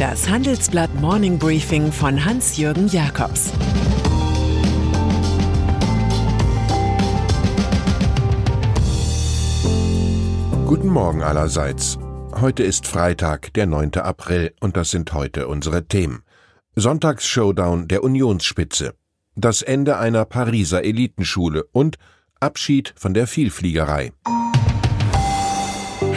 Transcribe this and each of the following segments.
Das Handelsblatt Morning Briefing von Hans-Jürgen Jakobs Guten Morgen allerseits. Heute ist Freitag, der 9. April, und das sind heute unsere Themen. Sonntags-Showdown der Unionsspitze, das Ende einer Pariser Elitenschule und Abschied von der Vielfliegerei.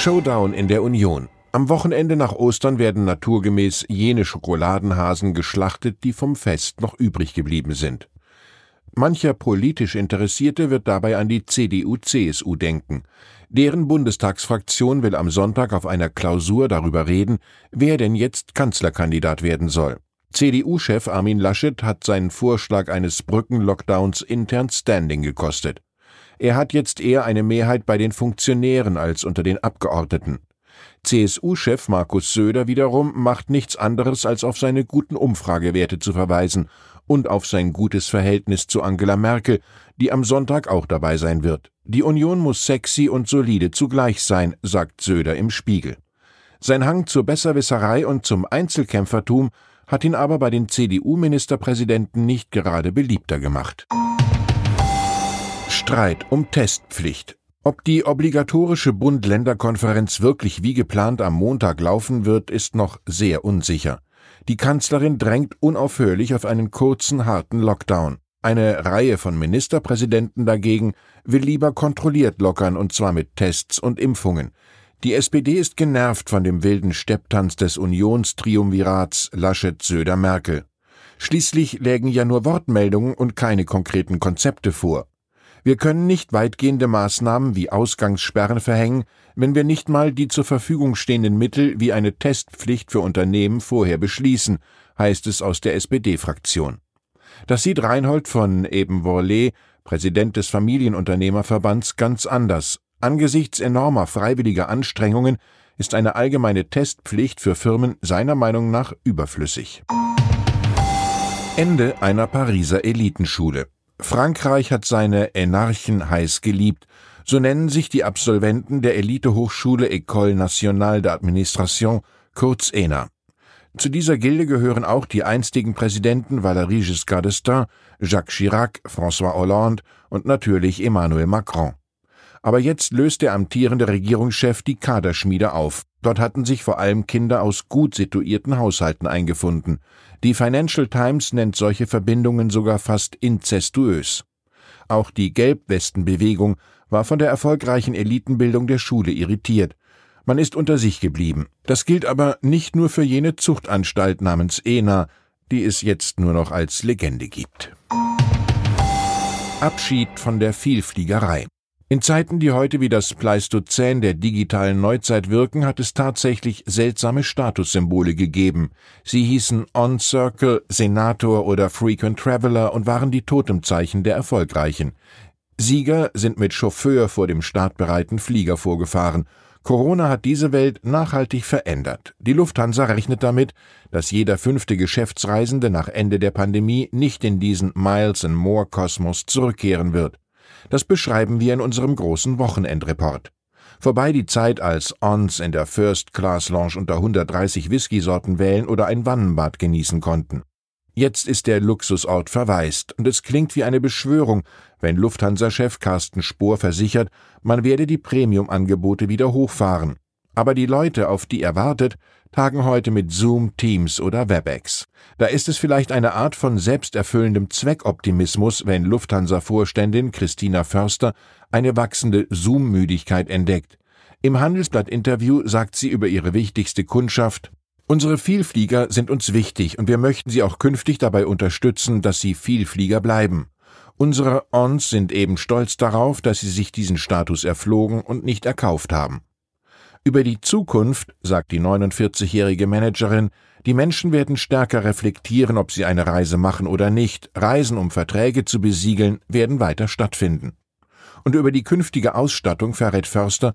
Showdown in der Union. Am Wochenende nach Ostern werden naturgemäß jene Schokoladenhasen geschlachtet, die vom Fest noch übrig geblieben sind. Mancher politisch Interessierte wird dabei an die CDU-CSU denken. Deren Bundestagsfraktion will am Sonntag auf einer Klausur darüber reden, wer denn jetzt Kanzlerkandidat werden soll. CDU-Chef Armin Laschet hat seinen Vorschlag eines Brückenlockdowns intern Standing gekostet. Er hat jetzt eher eine Mehrheit bei den Funktionären als unter den Abgeordneten. CSU-Chef Markus Söder wiederum macht nichts anderes, als auf seine guten Umfragewerte zu verweisen und auf sein gutes Verhältnis zu Angela Merkel, die am Sonntag auch dabei sein wird. Die Union muss sexy und solide zugleich sein, sagt Söder im Spiegel. Sein Hang zur Besserwisserei und zum Einzelkämpfertum hat ihn aber bei den CDU-Ministerpräsidenten nicht gerade beliebter gemacht. Streit um Testpflicht. Ob die obligatorische Bund-Länder-Konferenz wirklich wie geplant am Montag laufen wird, ist noch sehr unsicher. Die Kanzlerin drängt unaufhörlich auf einen kurzen, harten Lockdown. Eine Reihe von Ministerpräsidenten dagegen will lieber kontrolliert lockern, und zwar mit Tests und Impfungen. Die SPD ist genervt von dem wilden Stepptanz des Unionstriumvirats Laschet Söder Merkel. Schließlich lägen ja nur Wortmeldungen und keine konkreten Konzepte vor. Wir können nicht weitgehende Maßnahmen wie Ausgangssperren verhängen, wenn wir nicht mal die zur Verfügung stehenden Mittel wie eine Testpflicht für Unternehmen vorher beschließen, heißt es aus der SPD-Fraktion. Das sieht Reinhold von Ebenvorlee, Präsident des Familienunternehmerverbands, ganz anders. Angesichts enormer freiwilliger Anstrengungen ist eine allgemeine Testpflicht für Firmen seiner Meinung nach überflüssig. Ende einer Pariser Elitenschule. Frankreich hat seine Enarchen heiß geliebt, so nennen sich die Absolventen der Elitehochschule École Nationale d'Administration, kurz ENA. Zu dieser Gilde gehören auch die einstigen Präsidenten Valéry Giscard d'Estaing, Jacques Chirac, François Hollande und natürlich Emmanuel Macron. Aber jetzt löst der amtierende Regierungschef die Kaderschmiede auf. Dort hatten sich vor allem Kinder aus gut situierten Haushalten eingefunden. Die Financial Times nennt solche Verbindungen sogar fast inzestuös. Auch die Gelbwestenbewegung war von der erfolgreichen Elitenbildung der Schule irritiert. Man ist unter sich geblieben. Das gilt aber nicht nur für jene Zuchtanstalt namens ENA, die es jetzt nur noch als Legende gibt. Abschied von der Vielfliegerei. In Zeiten, die heute wie das Pleistozän der digitalen Neuzeit wirken, hat es tatsächlich seltsame Statussymbole gegeben. Sie hießen On Circle, Senator oder Frequent Traveler und waren die Totemzeichen der Erfolgreichen. Sieger sind mit Chauffeur vor dem startbereiten Flieger vorgefahren. Corona hat diese Welt nachhaltig verändert. Die Lufthansa rechnet damit, dass jeder fünfte Geschäftsreisende nach Ende der Pandemie nicht in diesen Miles and More Kosmos zurückkehren wird. Das beschreiben wir in unserem großen Wochenendreport. Vorbei die Zeit, als Ons in der First Class Lounge unter 130 Whiskysorten wählen oder ein Wannenbad genießen konnten. Jetzt ist der Luxusort verwaist und es klingt wie eine Beschwörung, wenn Lufthansa-Chef Carsten Spohr versichert, man werde die Premium-Angebote wieder hochfahren. Aber die Leute, auf die er wartet, tagen heute mit Zoom, Teams oder WebEx. Da ist es vielleicht eine Art von selbsterfüllendem Zweckoptimismus, wenn Lufthansa-Vorständin Christina Förster eine wachsende Zoom-Müdigkeit entdeckt. Im Handelsblatt-Interview sagt sie über ihre wichtigste Kundschaft, Unsere Vielflieger sind uns wichtig und wir möchten sie auch künftig dabei unterstützen, dass sie Vielflieger bleiben. Unsere Ons sind eben stolz darauf, dass sie sich diesen Status erflogen und nicht erkauft haben. Über die Zukunft, sagt die 49-jährige Managerin, die Menschen werden stärker reflektieren, ob sie eine Reise machen oder nicht. Reisen, um Verträge zu besiegeln, werden weiter stattfinden. Und über die künftige Ausstattung verrät Förster,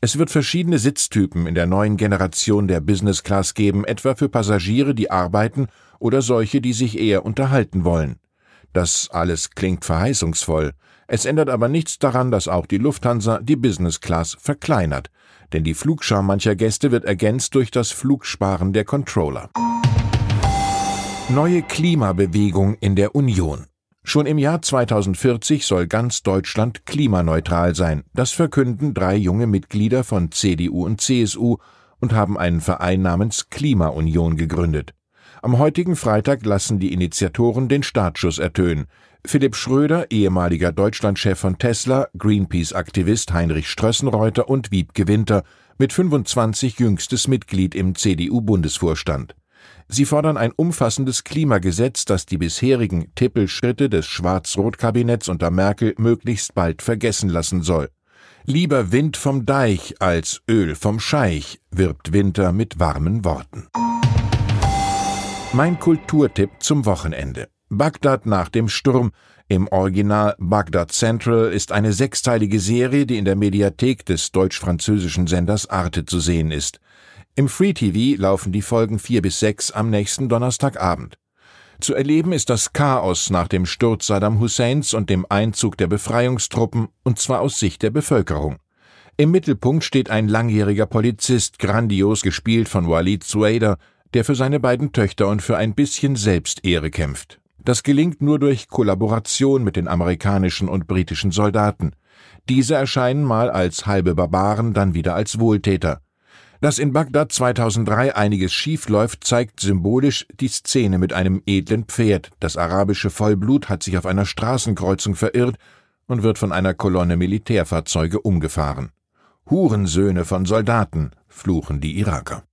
es wird verschiedene Sitztypen in der neuen Generation der Business Class geben, etwa für Passagiere, die arbeiten oder solche, die sich eher unterhalten wollen. Das alles klingt verheißungsvoll. Es ändert aber nichts daran, dass auch die Lufthansa die Business Class verkleinert, denn die Flugschau mancher Gäste wird ergänzt durch das Flugsparen der Controller. Neue Klimabewegung in der Union. Schon im Jahr 2040 soll ganz Deutschland klimaneutral sein. Das verkünden drei junge Mitglieder von CDU und CSU und haben einen Verein namens Klimaunion gegründet. Am heutigen Freitag lassen die Initiatoren den Startschuss ertönen. Philipp Schröder, ehemaliger Deutschlandchef von Tesla, Greenpeace-Aktivist Heinrich Strössenreuter und Wiebke Winter, mit 25 jüngstes Mitglied im CDU-Bundesvorstand. Sie fordern ein umfassendes Klimagesetz, das die bisherigen Tippelschritte des Schwarz-Rot-Kabinetts unter Merkel möglichst bald vergessen lassen soll. Lieber Wind vom Deich als Öl vom Scheich, wirbt Winter mit warmen Worten. Mein Kulturtipp zum Wochenende. Bagdad nach dem Sturm. Im Original Bagdad Central ist eine sechsteilige Serie, die in der Mediathek des deutsch-französischen Senders Arte zu sehen ist. Im Free TV laufen die Folgen vier bis sechs am nächsten Donnerstagabend. Zu erleben ist das Chaos nach dem Sturz Saddam Husseins und dem Einzug der Befreiungstruppen, und zwar aus Sicht der Bevölkerung. Im Mittelpunkt steht ein langjähriger Polizist, grandios gespielt von Walid Suader, der für seine beiden Töchter und für ein bisschen Selbstehre kämpft. Das gelingt nur durch Kollaboration mit den amerikanischen und britischen Soldaten. Diese erscheinen mal als halbe Barbaren, dann wieder als Wohltäter. Dass in Bagdad 2003 einiges schief läuft, zeigt symbolisch die Szene mit einem edlen Pferd. Das arabische Vollblut hat sich auf einer Straßenkreuzung verirrt und wird von einer Kolonne Militärfahrzeuge umgefahren. Hurensöhne von Soldaten, fluchen die Iraker.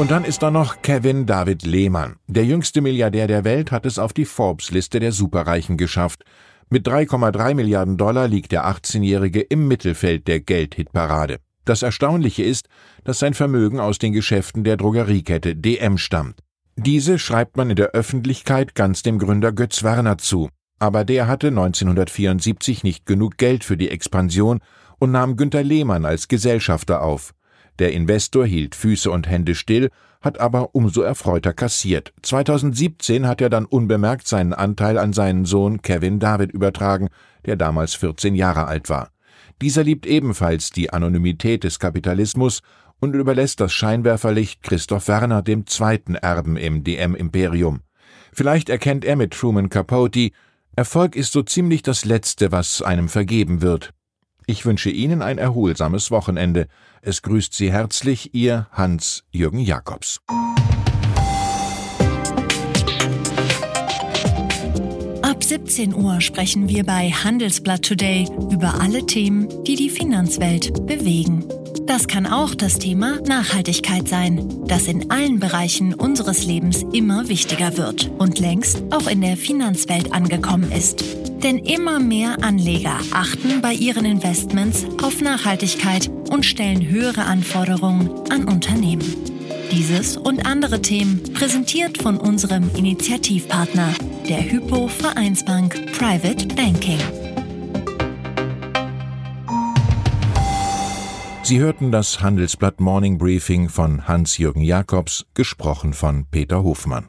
Und dann ist da noch Kevin David Lehmann. Der jüngste Milliardär der Welt hat es auf die Forbes-Liste der Superreichen geschafft. Mit 3,3 Milliarden Dollar liegt der 18-Jährige im Mittelfeld der Geldhitparade. Das Erstaunliche ist, dass sein Vermögen aus den Geschäften der Drogeriekette DM stammt. Diese schreibt man in der Öffentlichkeit ganz dem Gründer Götz Werner zu. Aber der hatte 1974 nicht genug Geld für die Expansion und nahm Günter Lehmann als Gesellschafter auf. Der Investor hielt Füße und Hände still, hat aber umso erfreuter kassiert. 2017 hat er dann unbemerkt seinen Anteil an seinen Sohn Kevin David übertragen, der damals 14 Jahre alt war. Dieser liebt ebenfalls die Anonymität des Kapitalismus und überlässt das Scheinwerferlicht Christoph Werner dem zweiten Erben im DM-Imperium. Vielleicht erkennt er mit Truman Capote, Erfolg ist so ziemlich das Letzte, was einem vergeben wird. Ich wünsche Ihnen ein erholsames Wochenende. Es grüßt Sie herzlich Ihr Hans-Jürgen Jakobs. Ab 17 Uhr sprechen wir bei Handelsblatt Today über alle Themen, die die Finanzwelt bewegen. Das kann auch das Thema Nachhaltigkeit sein, das in allen Bereichen unseres Lebens immer wichtiger wird und längst auch in der Finanzwelt angekommen ist. Denn immer mehr Anleger achten bei ihren Investments auf Nachhaltigkeit und stellen höhere Anforderungen an Unternehmen. Dieses und andere Themen präsentiert von unserem Initiativpartner, der Hypo Vereinsbank Private Banking. Sie hörten das Handelsblatt Morning Briefing von Hans-Jürgen Jakobs, gesprochen von Peter Hofmann.